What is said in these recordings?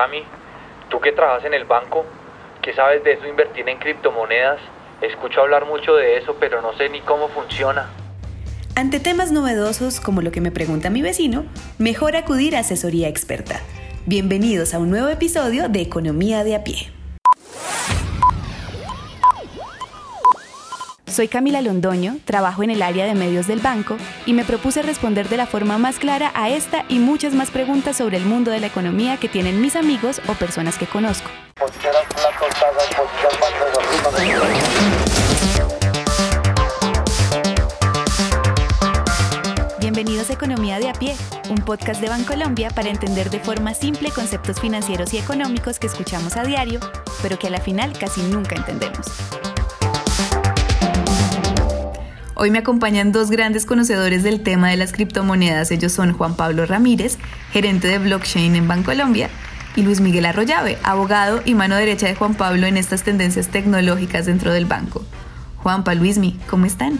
Cami, tú que trabajas en el banco, ¿qué sabes de eso invertir en criptomonedas? Escucho hablar mucho de eso, pero no sé ni cómo funciona. Ante temas novedosos como lo que me pregunta mi vecino, mejor acudir a asesoría experta. Bienvenidos a un nuevo episodio de Economía de a pie. Soy Camila Londoño, trabajo en el área de medios del banco y me propuse responder de la forma más clara a esta y muchas más preguntas sobre el mundo de la economía que tienen mis amigos o personas que conozco. Bienvenidos a Economía de a pie, un podcast de Bancolombia para entender de forma simple conceptos financieros y económicos que escuchamos a diario, pero que a la final casi nunca entendemos. Hoy me acompañan dos grandes conocedores del tema de las criptomonedas. Ellos son Juan Pablo Ramírez, gerente de blockchain en Bancolombia, y Luis Miguel Arroyave, abogado y mano derecha de Juan Pablo en estas tendencias tecnológicas dentro del banco. Juanpa, Luismi, ¿cómo están?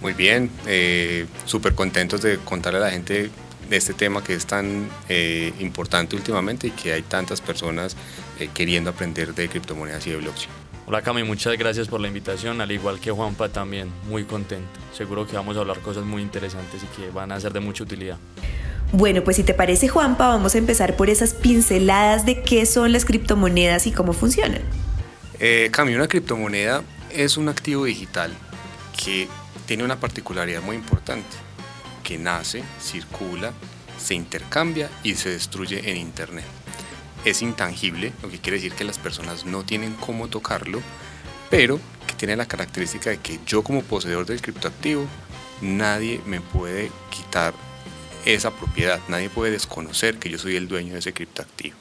Muy bien, eh, súper contentos de contarle a la gente de este tema que es tan eh, importante últimamente y que hay tantas personas eh, queriendo aprender de criptomonedas y de blockchain. Hola Cami, muchas gracias por la invitación, al igual que Juanpa también, muy contento. Seguro que vamos a hablar cosas muy interesantes y que van a ser de mucha utilidad. Bueno, pues si te parece Juanpa, vamos a empezar por esas pinceladas de qué son las criptomonedas y cómo funcionan. Eh, Cami, una criptomoneda es un activo digital que tiene una particularidad muy importante, que nace, circula, se intercambia y se destruye en Internet es intangible, lo que quiere decir que las personas no tienen cómo tocarlo, pero que tiene la característica de que yo como poseedor del criptoactivo, nadie me puede quitar esa propiedad, nadie puede desconocer que yo soy el dueño de ese criptoactivo.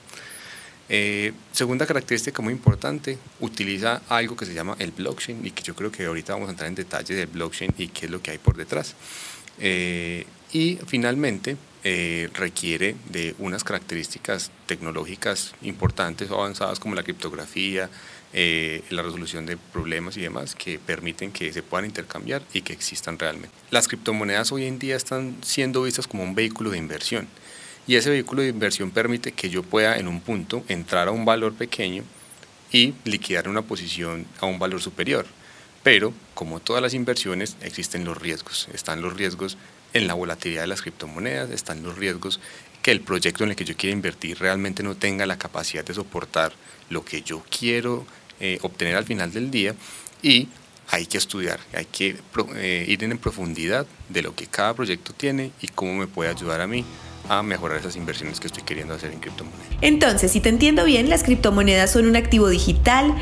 Eh, segunda característica muy importante, utiliza algo que se llama el blockchain y que yo creo que ahorita vamos a entrar en detalle del blockchain y qué es lo que hay por detrás. Eh, y finalmente, eh, requiere de unas características tecnológicas importantes o avanzadas como la criptografía, eh, la resolución de problemas y demás que permiten que se puedan intercambiar y que existan realmente. Las criptomonedas hoy en día están siendo vistas como un vehículo de inversión y ese vehículo de inversión permite que yo pueda en un punto entrar a un valor pequeño y liquidar una posición a un valor superior. Pero, como todas las inversiones, existen los riesgos. Están los riesgos en la volatilidad de las criptomonedas, están los riesgos que el proyecto en el que yo quiero invertir realmente no tenga la capacidad de soportar lo que yo quiero eh, obtener al final del día y hay que estudiar, hay que eh, ir en profundidad de lo que cada proyecto tiene y cómo me puede ayudar a mí a mejorar esas inversiones que estoy queriendo hacer en criptomonedas. Entonces, si te entiendo bien, las criptomonedas son un activo digital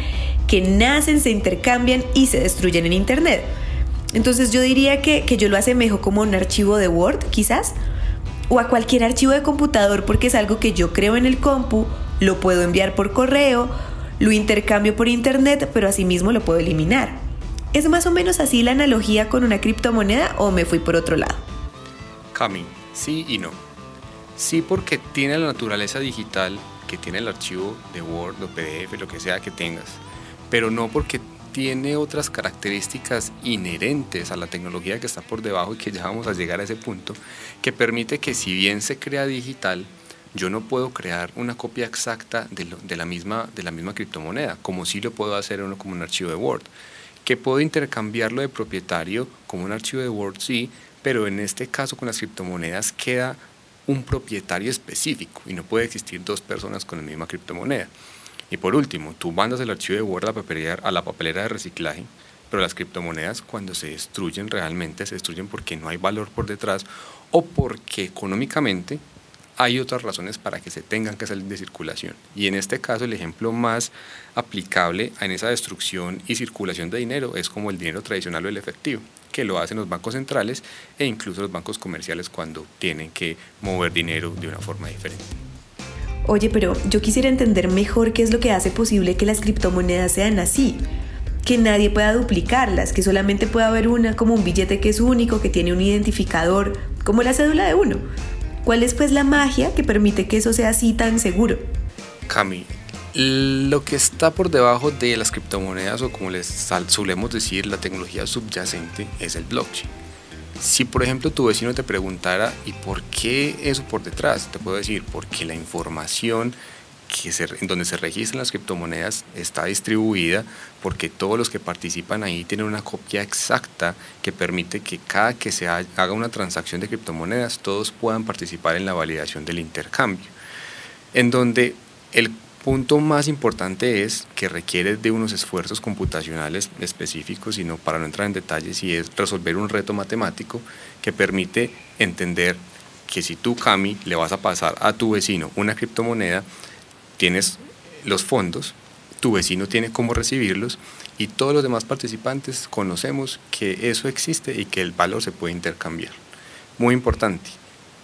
que nacen, se intercambian y se destruyen en Internet. Entonces yo diría que, yo lo asemejo como un archivo de Word, quizás, o a cualquier archivo de computador porque es algo que yo creo en el compu, lo puedo enviar por correo, lo intercambio por internet, pero asimismo lo puedo eliminar. ¿Es más o menos así la analogía con una criptomoneda o me fui por otro lado? Cami, sí y no. Sí porque tiene la naturaleza digital que tiene el archivo de Word o PDF, lo que sea que tengas, pero no porque tiene otras características inherentes a la tecnología que está por debajo y que ya vamos a llegar a ese punto, que permite que si bien se crea digital, yo no puedo crear una copia exacta de, la, misma, de la misma criptomoneda, como si lo puedo hacer uno como un archivo de Word. Que puedo intercambiarlo de propietario como un archivo de Word, sí, pero en este caso con las criptomonedas queda un propietario específico y no puede existir dos personas con la misma criptomoneda. Y por último, tú mandas el archivo de Word a la papelera, a la papelera de reciclaje, pero las criptomonedas cuando se destruyen realmente se destruyen porque no hay valor por detrás o porque económicamente hay otras razones para que se tengan que salir de circulación. Y en este caso el ejemplo más aplicable en esa destrucción y circulación de dinero es como el dinero tradicional o el efectivo, que lo hacen los bancos centrales e incluso los bancos comerciales cuando tienen que mover dinero de una forma diferente. Oye, pero yo quisiera entender mejor qué es lo que hace posible que las criptomonedas sean así. Que nadie pueda duplicarlas, que solamente pueda haber una como un billete que es único, que tiene un identificador, como la cédula de uno. ¿Cuál es pues la magia que permite que eso sea así tan seguro? Cami, lo que está por debajo de las criptomonedas o como les solemos decir la tecnología subyacente es el blockchain. Si por ejemplo tu vecino te preguntara, ¿y por qué eso por detrás? Te puedo decir, porque la información que en donde se registran las criptomonedas está distribuida porque todos los que participan ahí tienen una copia exacta que permite que cada que se haga una transacción de criptomonedas todos puedan participar en la validación del intercambio. En donde el punto más importante es que requiere de unos esfuerzos computacionales específicos, sino para no entrar en detalles, y es resolver un reto matemático que permite entender que si tú, Cami, le vas a pasar a tu vecino una criptomoneda, tienes los fondos, tu vecino tiene cómo recibirlos y todos los demás participantes conocemos que eso existe y que el valor se puede intercambiar. Muy importante,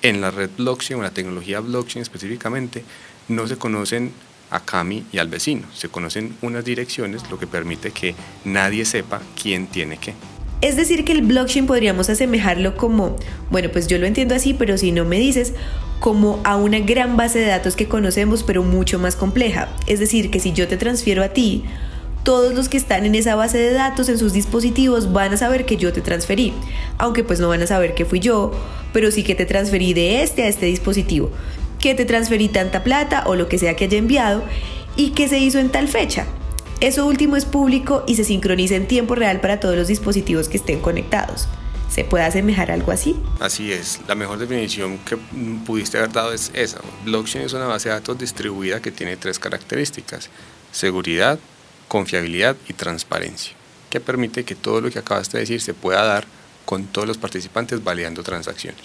en la red blockchain o la tecnología blockchain específicamente, no se conocen a Cami y al vecino, se conocen unas direcciones, lo que permite que nadie sepa quién tiene qué. Es decir, que el blockchain podríamos asemejarlo como, bueno, pues yo lo entiendo así, pero si no me dices, como a una gran base de datos que conocemos, pero mucho más compleja. Es decir, que si yo te transfiero a ti, todos los que están en esa base de datos en sus dispositivos van a saber que yo te transferí, aunque pues no van a saber que fui yo, pero sí que te transferí de este a este dispositivo, que te transferí tanta plata o lo que sea que haya enviado y que se hizo en tal fecha. Eso último es público y se sincroniza en tiempo real para todos los dispositivos que estén conectados. ¿Se puede asemejar algo así? Así es. La mejor definición que pudiste haber dado es esa. Blockchain es una base de datos distribuida que tiene tres características. Seguridad, confiabilidad y transparencia, que permite que todo lo que acabaste de decir se pueda dar con todos los participantes validando transacciones.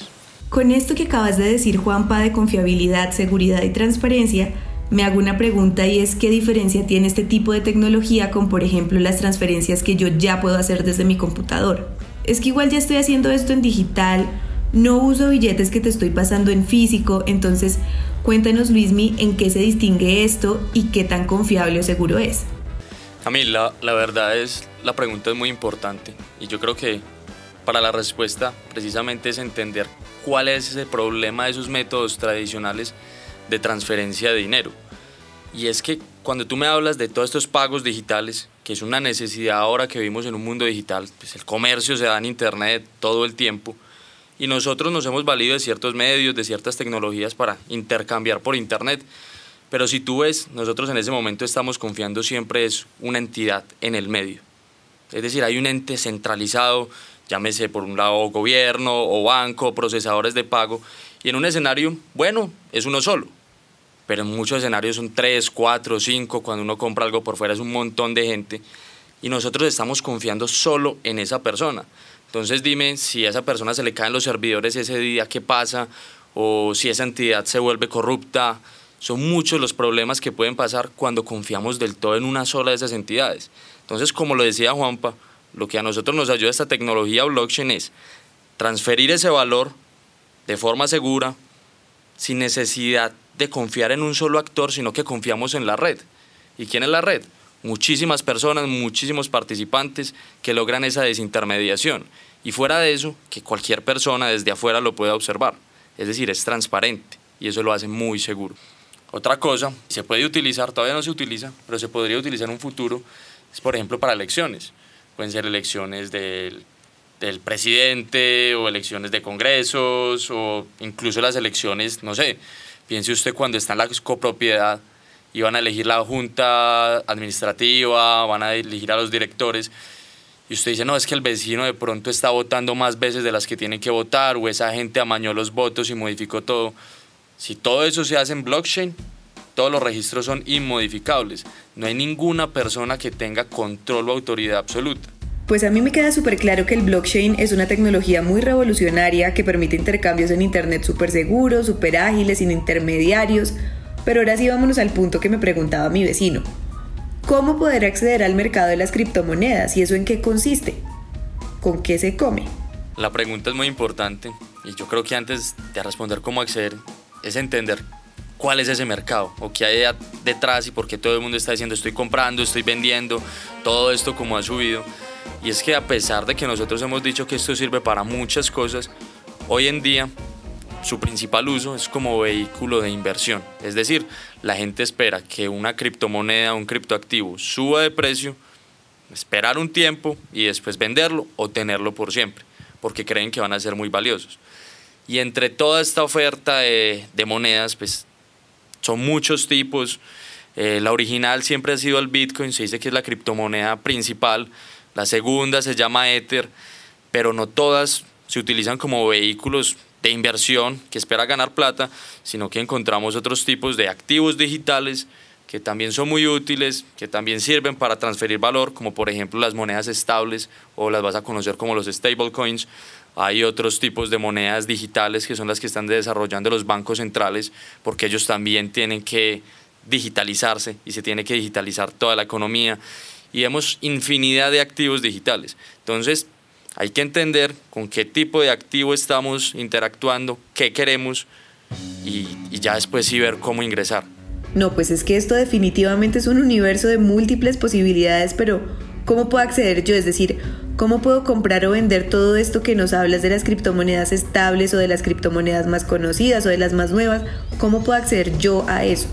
Con esto que acabas de decir, Juanpa, de confiabilidad, seguridad y transparencia, me hago una pregunta y es qué diferencia tiene este tipo de tecnología con, por ejemplo, las transferencias que yo ya puedo hacer desde mi computador. Es que igual ya estoy haciendo esto en digital, no uso billetes que te estoy pasando en físico, entonces cuéntanos Luismi en qué se distingue esto y qué tan confiable o seguro es. A la verdad es, la pregunta es muy importante y yo creo que para la respuesta precisamente es entender cuál es ese problema de esos métodos tradicionales de transferencia de dinero. Y es que cuando tú me hablas de todos estos pagos digitales, que es una necesidad ahora que vivimos en un mundo digital, pues el comercio se da en Internet todo el tiempo, y nosotros nos hemos valido de ciertos medios, de ciertas tecnologías para intercambiar por Internet. Pero si tú ves, nosotros en ese momento estamos confiando siempre es una entidad en el medio. Es decir, hay un ente centralizado, llámese por un lado gobierno o banco, procesadores de pago, y en un escenario, bueno, es uno solo pero en muchos escenarios son tres, cuatro, cinco, cuando uno compra algo por fuera es un montón de gente y nosotros estamos confiando solo en esa persona. Entonces dime si a esa persona se le caen los servidores ese día, ¿qué pasa? O si esa entidad se vuelve corrupta. Son muchos los problemas que pueden pasar cuando confiamos del todo en una sola de esas entidades. Entonces, como lo decía Juanpa, lo que a nosotros nos ayuda esta tecnología blockchain es transferir ese valor de forma segura, sin necesidad de confiar en un solo actor, sino que confiamos en la red. ¿Y quién es la red? Muchísimas personas, muchísimos participantes que logran esa desintermediación. Y fuera de eso, que cualquier persona desde afuera lo pueda observar. Es decir, es transparente y eso lo hace muy seguro. Otra cosa, se puede utilizar, todavía no se utiliza, pero se podría utilizar en un futuro, es por ejemplo para elecciones. Pueden ser elecciones del, del presidente o elecciones de congresos o incluso las elecciones, no sé, Piense usted cuando está en la copropiedad y van a elegir la junta administrativa, van a elegir a los directores, y usted dice, no, es que el vecino de pronto está votando más veces de las que tiene que votar, o esa gente amañó los votos y modificó todo. Si todo eso se hace en blockchain, todos los registros son inmodificables. No hay ninguna persona que tenga control o autoridad absoluta. Pues a mí me queda súper claro que el blockchain es una tecnología muy revolucionaria que permite intercambios en Internet súper seguros, súper ágiles, sin intermediarios. Pero ahora sí vámonos al punto que me preguntaba mi vecino. ¿Cómo poder acceder al mercado de las criptomonedas y eso en qué consiste? ¿Con qué se come? La pregunta es muy importante y yo creo que antes de responder cómo acceder es entender cuál es ese mercado o qué hay detrás y por qué todo el mundo está diciendo estoy comprando, estoy vendiendo, todo esto como ha subido. Y es que a pesar de que nosotros hemos dicho que esto sirve para muchas cosas, hoy en día su principal uso es como vehículo de inversión. Es decir, la gente espera que una criptomoneda, un criptoactivo suba de precio, esperar un tiempo y después venderlo o tenerlo por siempre, porque creen que van a ser muy valiosos. Y entre toda esta oferta de, de monedas, pues son muchos tipos. Eh, la original siempre ha sido el Bitcoin, se dice que es la criptomoneda principal. La segunda se llama Ether, pero no todas se utilizan como vehículos de inversión que espera ganar plata, sino que encontramos otros tipos de activos digitales que también son muy útiles, que también sirven para transferir valor, como por ejemplo las monedas estables o las vas a conocer como los stablecoins. Hay otros tipos de monedas digitales que son las que están desarrollando los bancos centrales, porque ellos también tienen que digitalizarse y se tiene que digitalizar toda la economía. Y vemos infinidad de activos digitales. Entonces, hay que entender con qué tipo de activo estamos interactuando, qué queremos y, ya después sí ver cómo ingresar. No, pues es que esto definitivamente es un universo de múltiples posibilidades, pero ¿cómo puedo acceder yo? Es decir, ¿cómo puedo comprar o vender todo esto que nos hablas de las criptomonedas estables o de las criptomonedas más conocidas o de las más nuevas? ¿Cómo puedo acceder yo a eso?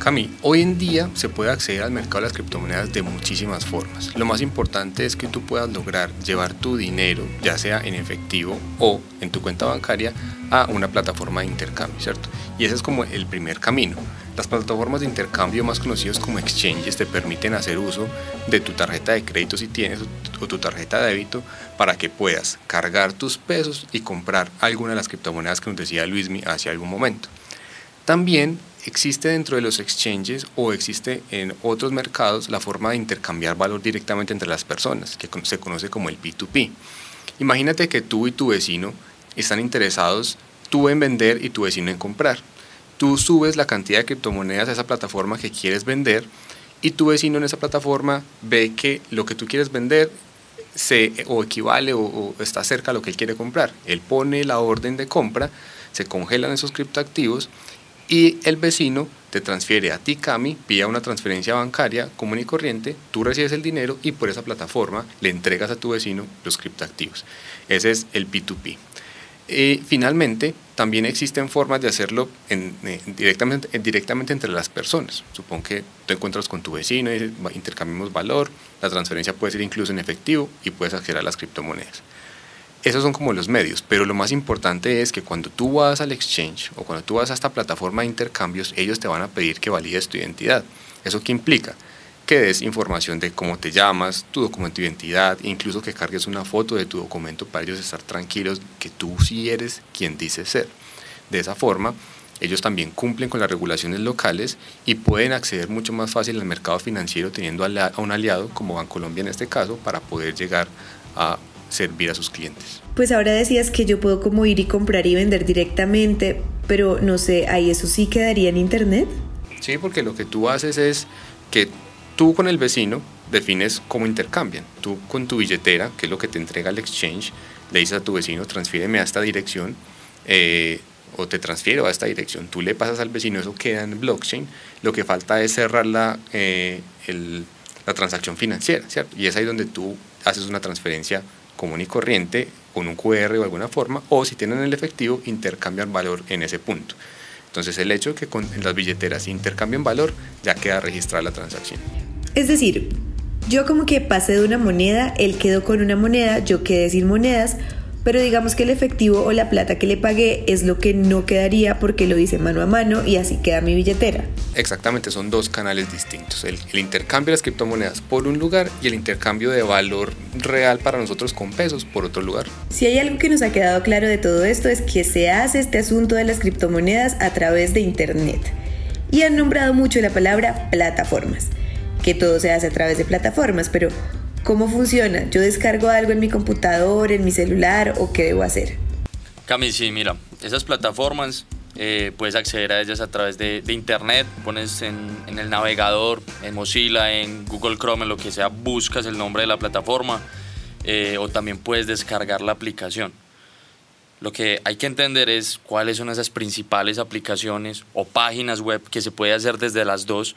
Cami, hoy en día se puede acceder al mercado de las criptomonedas de muchísimas formas. Lo más importante es que tú puedas lograr llevar tu dinero, ya sea en efectivo o en tu cuenta bancaria, a una plataforma de intercambio, ¿cierto? Y ese es como el primer camino. Las plataformas de intercambio más conocidas como exchanges te permiten hacer uso de tu tarjeta de crédito si tienes o tu tarjeta de débito para que puedas cargar tus pesos y comprar alguna de las criptomonedas que nos decía Luismi hace algún momento. También existe dentro de los exchanges o existe en otros mercados la forma de intercambiar valor directamente entre las personas, que se conoce como el P2P. Imagínate que tú y tu vecino están interesados, tú en vender y tu vecino en comprar. Tú subes la cantidad de criptomonedas a esa plataforma que quieres vender y tu vecino en esa plataforma ve que lo que tú quieres vender se o equivale o, está cerca a lo que él quiere comprar. Él pone la orden de compra, se congelan esos criptoactivos y el vecino te transfiere a ti, Cami, vía una transferencia bancaria común y corriente, tú recibes el dinero y por esa plataforma le entregas a tu vecino los criptoactivos. Ese es el P2P. Y finalmente, también existen formas de hacerlo en, eh, directamente, entre las personas. Supongo que tú encuentras con tu vecino y intercambiamos valor, la transferencia puede ser incluso en efectivo y puedes acceder a las criptomonedas. Esos son como los medios, pero lo más importante es que cuando tú vas al exchange o cuando tú vas a esta plataforma de intercambios, ellos te van a pedir que valides tu identidad. ¿Eso qué implica? Que des información de cómo te llamas, tu documento de identidad, incluso que cargues una foto de tu documento para ellos estar tranquilos que tú sí eres quien dices ser. De esa forma, ellos también cumplen con las regulaciones locales y pueden acceder mucho más fácil al mercado financiero teniendo a un aliado como Bancolombia en este caso para poder llegar a servir a sus clientes. Pues ahora decías que yo puedo como ir y comprar y vender directamente, pero no sé, ahí eso sí quedaría en internet. Sí, porque lo que tú haces es que tú con el vecino defines cómo intercambian. Tú con tu billetera, que es lo que te entrega el exchange, le dices a tu vecino, transfíreme a esta dirección, eh, o te transfiero a esta dirección. Tú le pasas al vecino, eso queda en blockchain. Lo que falta es cerrar la, eh, la transacción financiera, ¿cierto? Y es ahí donde tú haces una transferencia común y corriente con un QR o alguna forma, o si tienen el efectivo, intercambian valor en ese punto. Entonces el hecho de que con las billeteras intercambien valor, ya queda registrada la transacción. Es decir, yo como que pasé de una moneda, él quedó con una moneda, yo quedé sin monedas, pero digamos que el efectivo o la plata que le pagué es lo que no quedaría porque lo hice mano a mano y así queda mi billetera. Exactamente, son dos canales distintos. El, intercambio de las criptomonedas por un lugar y el intercambio de valor real para nosotros con pesos por otro lugar. Si hay algo que nos ha quedado claro de todo esto es que se hace este asunto de las criptomonedas a través de Internet. Y han nombrado mucho la palabra plataformas, que todo se hace a través de plataformas, pero ¿Cómo funciona? ¿Yo descargo algo en mi computador, en mi celular o qué debo hacer? Cami, sí, mira, esas plataformas eh, puedes acceder a ellas a través de, internet, pones en, el navegador, en Mozilla, en Google Chrome, en lo que sea, buscas el nombre de la plataforma eh, o también puedes descargar la aplicación. Lo que hay que entender es cuáles son esas principales aplicaciones o páginas web que se puede hacer desde las dos.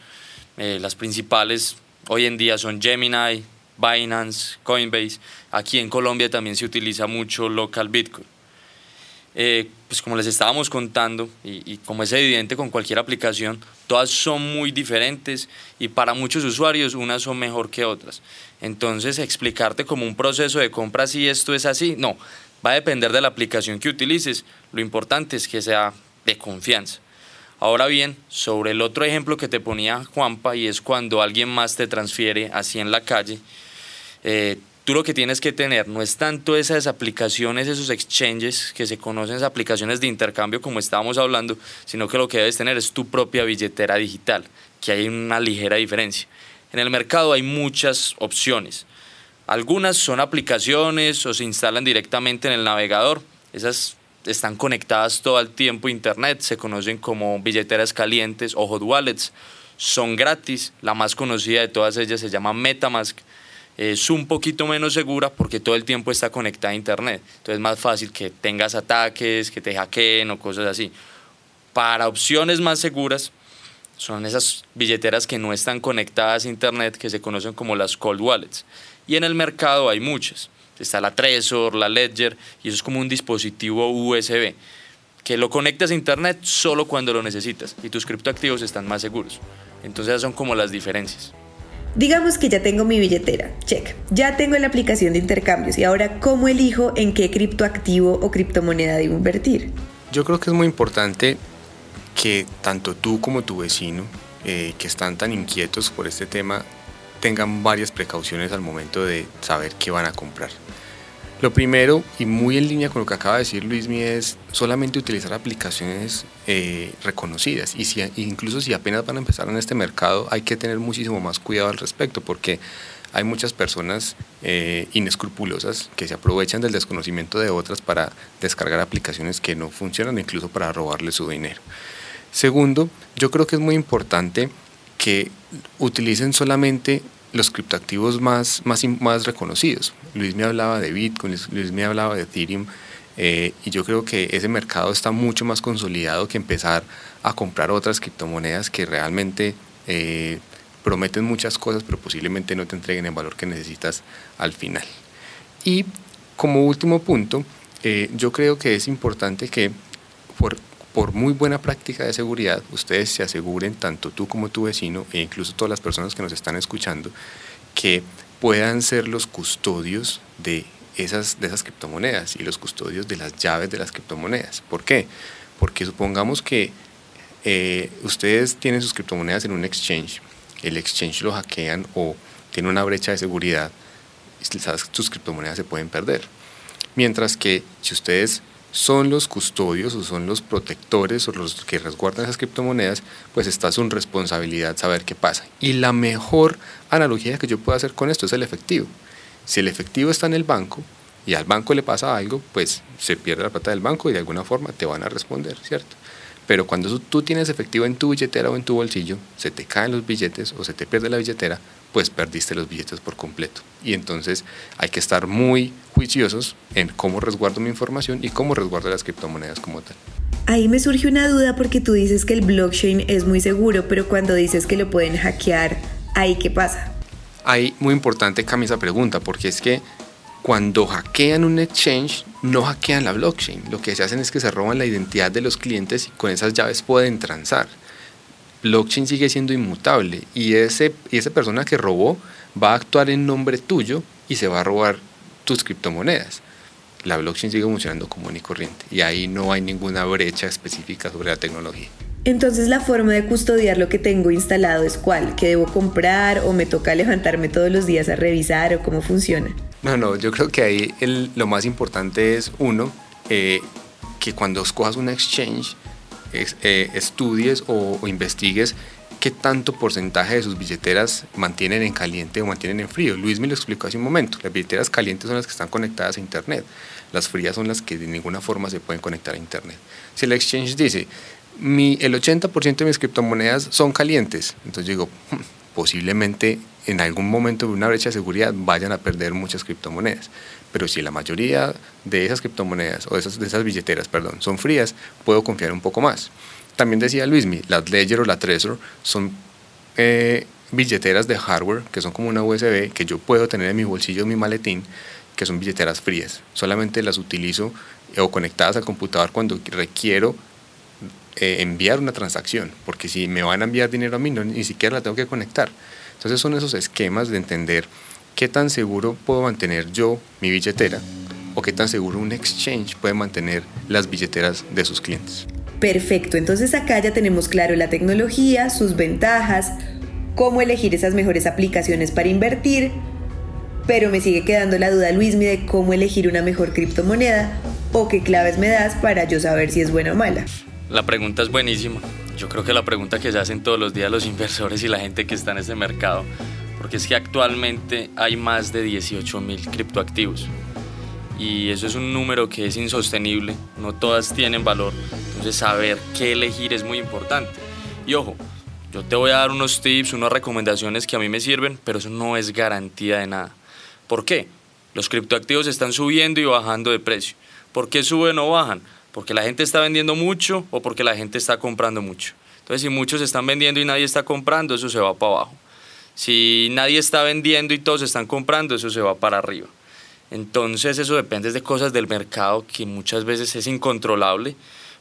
Eh, las principales hoy en día son Gemini, Binance, Coinbase. Aquí en Colombia también se utiliza mucho local Bitcoin. Eh, pues como les estábamos contando, y, como es evidente con cualquier aplicación, todas son muy diferentes y para muchos usuarios unas son mejor que otras. Entonces, explicarte como un proceso de compra si esto es así, no, va a depender de la aplicación que utilices. Lo importante es que sea de confianza. Ahora bien, sobre el otro ejemplo que te ponía Juanpa, y es cuando alguien más te transfiere así en la calle, eh, tú lo que tienes que tener no es tanto esas aplicaciones, esos exchanges que se conocen, esas aplicaciones de intercambio como estábamos hablando, sino que lo que debes tener es tu propia billetera digital, que hay una ligera diferencia. En el mercado hay muchas opciones. Algunas son aplicaciones o se instalan directamente en el navegador. Esas están conectadas todo el tiempo a Internet, se conocen como billeteras calientes o hot wallets. Son gratis, la más conocida de todas ellas se llama Metamask. Es un poquito menos segura porque todo el tiempo está conectada a Internet. Entonces es más fácil que tengas ataques, que te hackeen o cosas así. Para opciones más seguras, son esas billeteras que no están conectadas a Internet, que se conocen como las cold wallets. Y en el mercado hay muchas. Está la Trezor, la Ledger, y eso es como un dispositivo USB que lo conectas a internet solo cuando lo necesitas y tus criptoactivos están más seguros. Entonces esas son como las diferencias. Digamos que ya tengo mi billetera, check. Ya tengo la aplicación de intercambios y ahora ¿cómo elijo en qué criptoactivo o criptomoneda debo invertir? Yo creo que es muy importante que tanto tú como tu vecino, eh, que están tan inquietos por este tema, tengan varias precauciones al momento de saber qué van a comprar. Lo primero, y muy en línea con lo que acaba de decir Luismi, es solamente utilizar aplicaciones eh, reconocidas. Y si, incluso si apenas van a empezar en este mercado, hay que tener muchísimo más cuidado al respecto, porque hay muchas personas eh, inescrupulosas que se aprovechan del desconocimiento de otras para descargar aplicaciones que no funcionan, incluso para robarle su dinero. Segundo, yo creo que es muy importante que utilicen solamente los criptoactivos más, más, más reconocidos. Luis me hablaba de Bitcoin, Luis me hablaba de Ethereum, eh, y yo creo que ese mercado está mucho más consolidado que empezar a comprar otras criptomonedas que realmente eh, prometen muchas cosas, pero posiblemente no te entreguen el valor que necesitas al final. Y como último punto, eh, yo creo que es importante que por por muy buena práctica de seguridad, ustedes se aseguren, tanto tú como tu vecino, e incluso todas las personas que nos están escuchando, que puedan ser los custodios de esas, de esas criptomonedas y los custodios de las llaves de las criptomonedas. ¿Por qué? Porque supongamos que eh, ustedes tienen sus criptomonedas en un exchange, el exchange lo hackean o tiene una brecha de seguridad, sus criptomonedas se pueden perder. Mientras que si ustedes son los custodios o son los protectores o los que resguardan esas criptomonedas, pues está su responsabilidad saber qué pasa. Y la mejor analogía que yo puedo hacer con esto es el efectivo. Si el efectivo está en el banco y al banco le pasa algo, pues se pierde la plata del banco y de alguna forma te van a responder, ¿cierto? Pero cuando tú tienes efectivo en tu billetera o en tu bolsillo, se te caen los billetes o se te pierde la billetera, pues perdiste los billetes por completo. Y entonces hay que estar muy juiciosos en cómo resguardo mi información y cómo resguardo las criptomonedas como tal. Ahí me surge una duda porque tú dices que el blockchain es muy seguro, pero cuando dices que lo pueden hackear, ¿ahí qué pasa? Ahí muy importante cambia esa pregunta, porque es que cuando hackean un exchange, no hackean la blockchain. Lo que se hacen es que se roban la identidad de los clientes y con esas llaves pueden transar blockchain sigue siendo inmutable y, ese, y esa persona que robó va a actuar en nombre tuyo y se va a robar tus criptomonedas. La blockchain sigue funcionando común y corriente y ahí no hay ninguna brecha específica sobre la tecnología. Entonces la forma de custodiar lo que tengo instalado es cuál, que debo comprar o me toca levantarme todos los días a revisar o cómo funciona. No, no, yo creo que ahí lo más importante es uno, eh, que cuando escojas un exchange, eh, estudies o, investigues qué tanto porcentaje de sus billeteras mantienen en caliente o mantienen en frío. Luis me lo explicó hace un momento. Las billeteras calientes son las que están conectadas a Internet. Las frías son las que de ninguna forma se pueden conectar a Internet. Si el exchange dice, mi, el 80% de mis criptomonedas son calientes, entonces digo, hmm, posiblemente en algún momento de una brecha de seguridad vayan a perder muchas criptomonedas. Pero si la mayoría de esas criptomonedas o de esas, de esas billeteras, perdón, son frías, puedo confiar un poco más. También decía Luismi, las Ledger o la Trezor son eh, billeteras de hardware que son como una USB que yo puedo tener en mi bolsillo, en mi maletín, que son billeteras frías. Solamente las utilizo eh, o conectadas al computador cuando requiero eh, enviar una transacción, porque si me van a enviar dinero a mí, no, ni siquiera la tengo que conectar. Entonces son esos esquemas de entender qué tan seguro puedo mantener yo mi billetera o qué tan seguro un exchange puede mantener las billeteras de sus clientes. Perfecto, entonces acá ya tenemos claro la tecnología, sus ventajas, cómo elegir esas mejores aplicaciones para invertir, pero me sigue quedando la duda, Luismi, de cómo elegir una mejor criptomoneda o qué claves me das para yo saber si es buena o mala. La pregunta es buenísima. Yo creo que la pregunta que se hacen todos los días los inversores y la gente que está en ese mercado, porque es que actualmente hay más de 18 mil criptoactivos y eso es un número que es insostenible, no todas tienen valor, entonces saber qué elegir es muy importante. Y ojo, yo te voy a dar unos tips, unas recomendaciones que a mí me sirven, pero eso no es garantía de nada. ¿Por qué? Los criptoactivos están subiendo y bajando de precio. ¿Por qué suben o bajan? Porque la gente está vendiendo mucho o porque la gente está comprando mucho. Entonces, si muchos están vendiendo y nadie está comprando, eso se va para abajo. Si nadie está vendiendo y todos están comprando, eso se va para arriba. Entonces eso depende de cosas del mercado que muchas veces es incontrolable,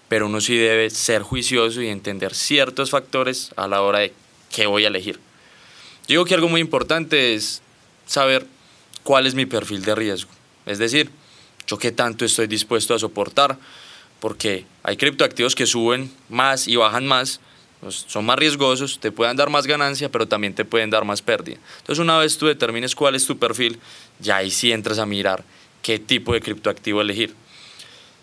pero uno sí debe ser juicioso y entender ciertos factores a la hora de qué voy a elegir. Digo que algo muy importante es saber cuál es mi perfil de riesgo. Es decir, yo qué tanto estoy dispuesto a soportar, porque hay criptoactivos que suben más y bajan más, son más riesgosos, te pueden dar más ganancia, pero también te pueden dar más pérdida. Entonces, una vez tú determines cuál es tu perfil, ya ahí sí entras a mirar qué tipo de criptoactivo elegir.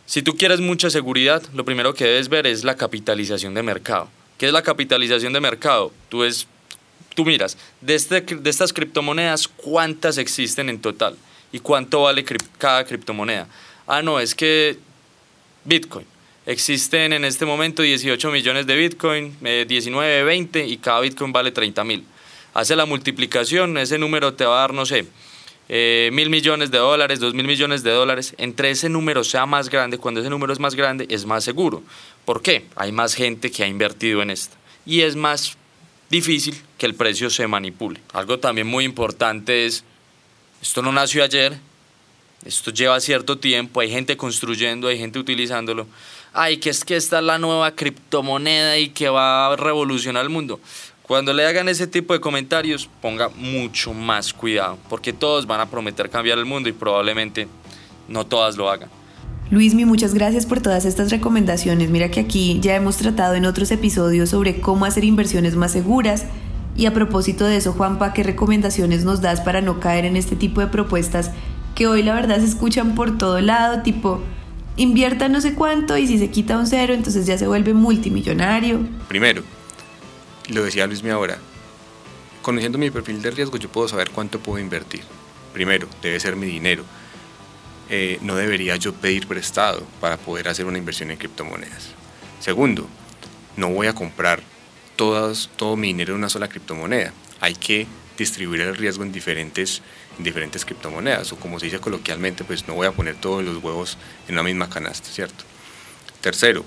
Si tú quieres mucha seguridad, lo primero que debes ver es la capitalización de mercado. ¿Qué es la capitalización de mercado? Tú, es, tú miras, de, este, de estas criptomonedas, ¿cuántas existen en total? ¿Y cuánto vale cada criptomoneda? Ah, no, es que Bitcoin Existen en este momento 18 millones de Bitcoin, 19, eh, 20 y cada Bitcoin vale 30 mil. Hace la multiplicación, ese número te va a dar, no sé, eh, mil millones de dólares, dos mil millones de dólares. Entre ese número sea más grande, cuando ese número es más grande, es más seguro. ¿Por qué? Hay más gente que ha invertido en esto. Y es más difícil que el precio se manipule. Algo también muy importante es, esto no nació ayer, esto lleva cierto tiempo, hay gente construyendo, hay gente utilizándolo ay, que es que esta es la nueva criptomoneda y que va a revolucionar el mundo. Cuando le hagan ese tipo de comentarios, ponga mucho más cuidado, porque todos van a prometer cambiar el mundo y probablemente no todas lo hagan. Luismi, muchas gracias por todas estas recomendaciones. Mira que aquí ya hemos tratado en otros episodios sobre cómo hacer inversiones más seguras. Y a propósito de eso, Juanpa, ¿qué recomendaciones nos das para no caer en este tipo de propuestas que hoy la verdad se escuchan por todo lado, tipo, invierta no sé cuánto y si se quita un cero, entonces ya se vuelve multimillonario. Primero, lo decía Luis mi ahora, conociendo mi perfil de riesgo yo puedo saber cuánto puedo invertir. Primero, debe ser mi dinero. Eh, no debería yo pedir prestado para poder hacer una inversión en criptomonedas. Segundo, no voy a comprar todas, todo mi dinero en una sola criptomoneda. Hay que distribuir el riesgo en diferentes diferentes criptomonedas, o como se dice coloquialmente, pues no voy a poner todos los huevos en la misma canasta, ¿cierto? Tercero,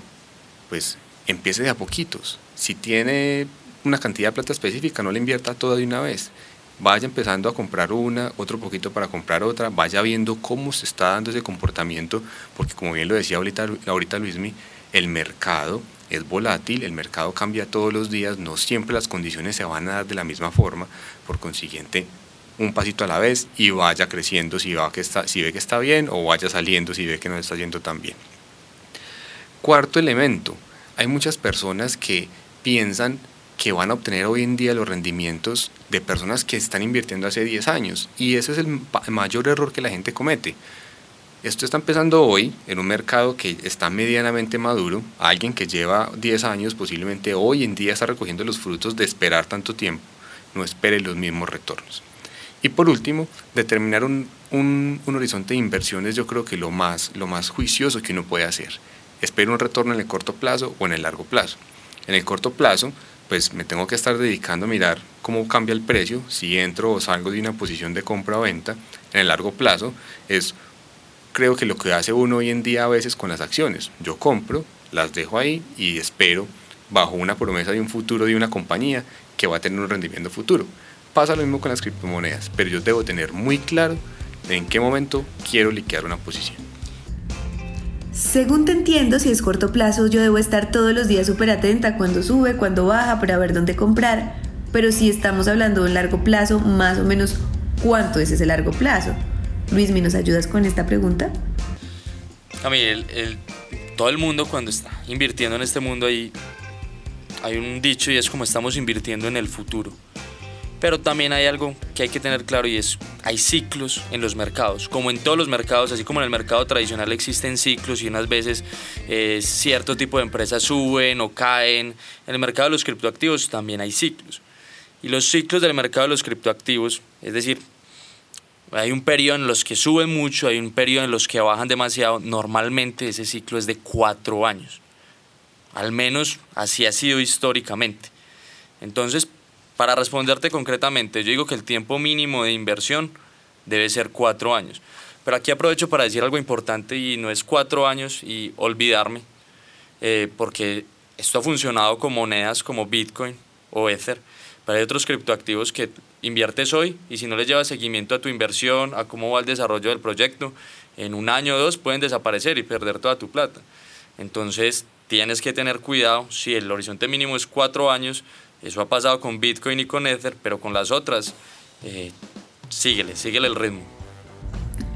pues empiece de a poquitos. Si tiene una cantidad de plata específica, no le invierta toda de una vez. Vaya empezando a comprar una, otro poquito para comprar otra, vaya viendo cómo se está dando ese comportamiento, porque como bien lo decía ahorita, ahorita Luismi, el mercado es volátil, el mercado cambia todos los días, no siempre las condiciones se van a dar de la misma forma, por consiguiente un pasito a la vez y vaya creciendo si, va que está, si ve que está bien o vaya saliendo si ve que no está yendo tan bien. Cuarto elemento, hay muchas personas que piensan que van a obtener hoy en día los rendimientos de personas que están invirtiendo hace 10 años y ese es el mayor error que la gente comete. Esto está empezando hoy en un mercado que está medianamente maduro. Alguien que lleva 10 años posiblemente hoy en día está recogiendo los frutos de esperar tanto tiempo. No espere los mismos retornos. Y por último, determinar un, un, horizonte de inversiones yo creo que lo más, lo más juicioso que uno puede hacer. Espero un retorno en el corto plazo o en el largo plazo. En el corto plazo, pues me tengo que estar dedicando a mirar cómo cambia el precio, si entro o salgo de una posición de compra o venta. En el largo plazo es, creo que lo que hace uno hoy en día a veces con las acciones. Yo compro, las dejo ahí y espero bajo una promesa de un futuro de una compañía que va a tener un rendimiento futuro. Pasa lo mismo con las criptomonedas, pero yo debo tener muy claro en qué momento quiero liquidar una posición. Según te entiendo, si es corto plazo, yo debo estar todos los días súper atenta cuando sube, cuando baja, para ver dónde comprar. Pero si estamos hablando de un largo plazo, más o menos, ¿cuánto es ese largo plazo? Luis, ¿me nos ayudas con esta pregunta? A mí, el, todo el mundo cuando está invirtiendo en este mundo hay, hay un dicho y es como estamos invirtiendo en el futuro. Pero también hay algo que hay que tener claro y es, hay ciclos en los mercados. Como en todos los mercados, así como en el mercado tradicional existen ciclos y unas veces eh, cierto tipo de empresas suben o caen, en el mercado de los criptoactivos también hay ciclos. Y los ciclos del mercado de los criptoactivos, es decir, hay un periodo en los que suben mucho, hay un periodo en los que bajan demasiado. Normalmente ese ciclo es de cuatro años. Al menos así ha sido históricamente. Entonces, para responderte concretamente, yo digo que el tiempo mínimo de inversión debe ser cuatro años. Pero aquí aprovecho para decir algo importante y no es cuatro años y olvidarme, eh, porque esto ha funcionado con monedas como Bitcoin o Ether, pero hay otros criptoactivos que inviertes hoy y si no les llevas seguimiento a tu inversión, a cómo va el desarrollo del proyecto, en un año o dos pueden desaparecer y perder toda tu plata. Entonces tienes que tener cuidado, si el horizonte mínimo es cuatro años, eso ha pasado con Bitcoin y con Ether, pero con las otras, eh, síguele, síguele el ritmo.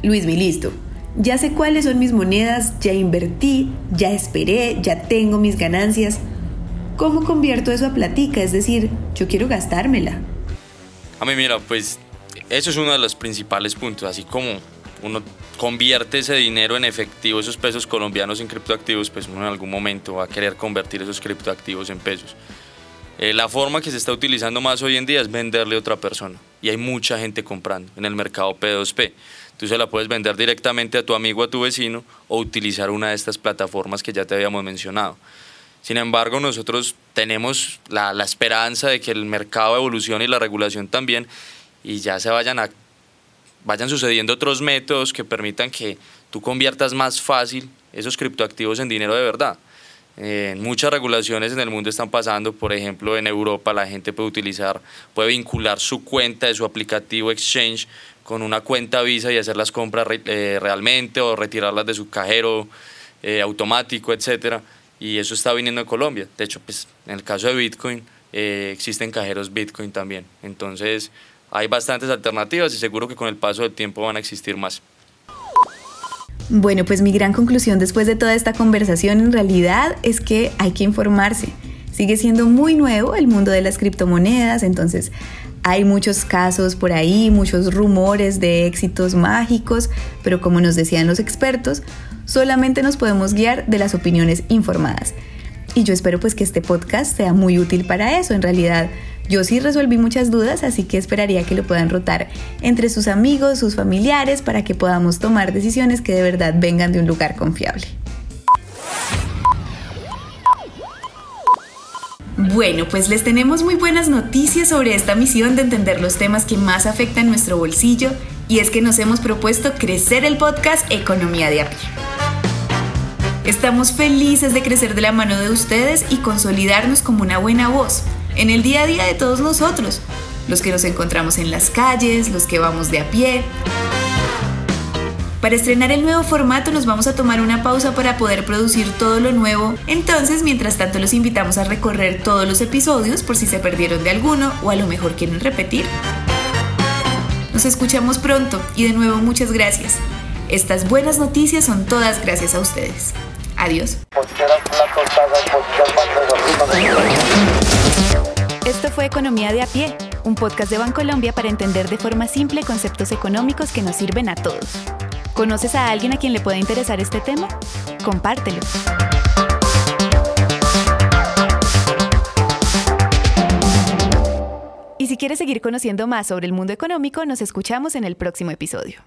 Luis, mi listo. Ya sé cuáles son mis monedas, ya invertí, ya esperé, ya tengo mis ganancias. ¿Cómo convierto eso a platica? Es decir, yo quiero gastármela. A mí mira, pues eso es uno de los principales puntos, así como uno convierte ese dinero en efectivo, esos pesos colombianos en criptoactivos, pues uno en algún momento va a querer convertir esos criptoactivos en pesos. Eh, la forma que se está utilizando más hoy en día es venderle a otra persona y hay mucha gente comprando en el mercado P2P. Tú se la puedes vender directamente a tu amigo, a tu vecino o utilizar una de estas plataformas que ya te habíamos mencionado. Sin embargo, nosotros tenemos la, la esperanza de que el mercado evolucione y la regulación también y ya se vayan, a, vayan sucediendo otros métodos que permitan que tú conviertas más fácil esos criptoactivos en dinero de verdad. Eh, muchas regulaciones en el mundo están pasando, por ejemplo, en Europa la gente puede utilizar, puede vincular su cuenta de su aplicativo Exchange con una cuenta Visa y hacer las compras eh, realmente o retirarlas de su cajero eh, automático, etcétera. Y eso está viniendo en Colombia. De hecho, pues, en el caso de Bitcoin, existen cajeros Bitcoin también. Entonces, hay bastantes alternativas y seguro que con el paso del tiempo van a existir más. Bueno, pues mi gran conclusión después de toda esta conversación en realidad es que hay que informarse. Sigue siendo muy nuevo el mundo de las criptomonedas, entonces hay muchos casos por ahí, muchos rumores de éxitos mágicos, pero como nos decían los expertos, solamente nos podemos guiar de las opiniones informadas. Y yo espero pues que este podcast sea muy útil para eso. En realidad, yo sí resolví muchas dudas, así que esperaría que lo puedan rotar entre sus amigos, sus familiares, para que podamos tomar decisiones que de verdad vengan de un lugar confiable. Bueno, pues les tenemos muy buenas noticias sobre esta misión de entender los temas que más afectan nuestro bolsillo y es que nos hemos propuesto crecer el podcast Economía de a pie. Estamos felices de crecer de la mano de ustedes y consolidarnos como una buena voz en el día a día de todos nosotros, los que nos encontramos en las calles, los que vamos de a pie. Para estrenar el nuevo formato nos vamos a tomar una pausa para poder producir todo lo nuevo, entonces mientras tanto los invitamos a recorrer todos los episodios por si se perdieron de alguno o a lo mejor quieren repetir. Nos escuchamos pronto y de nuevo muchas gracias. Estas buenas noticias son todas gracias a ustedes. Adiós. Esto fue Economía de a pie, un podcast de Bancolombia para entender de forma simple conceptos económicos que nos sirven a todos. ¿Conoces a alguien a quien le pueda interesar este tema? Compártelo. Y si quieres seguir conociendo más sobre el mundo económico, nos escuchamos en el próximo episodio.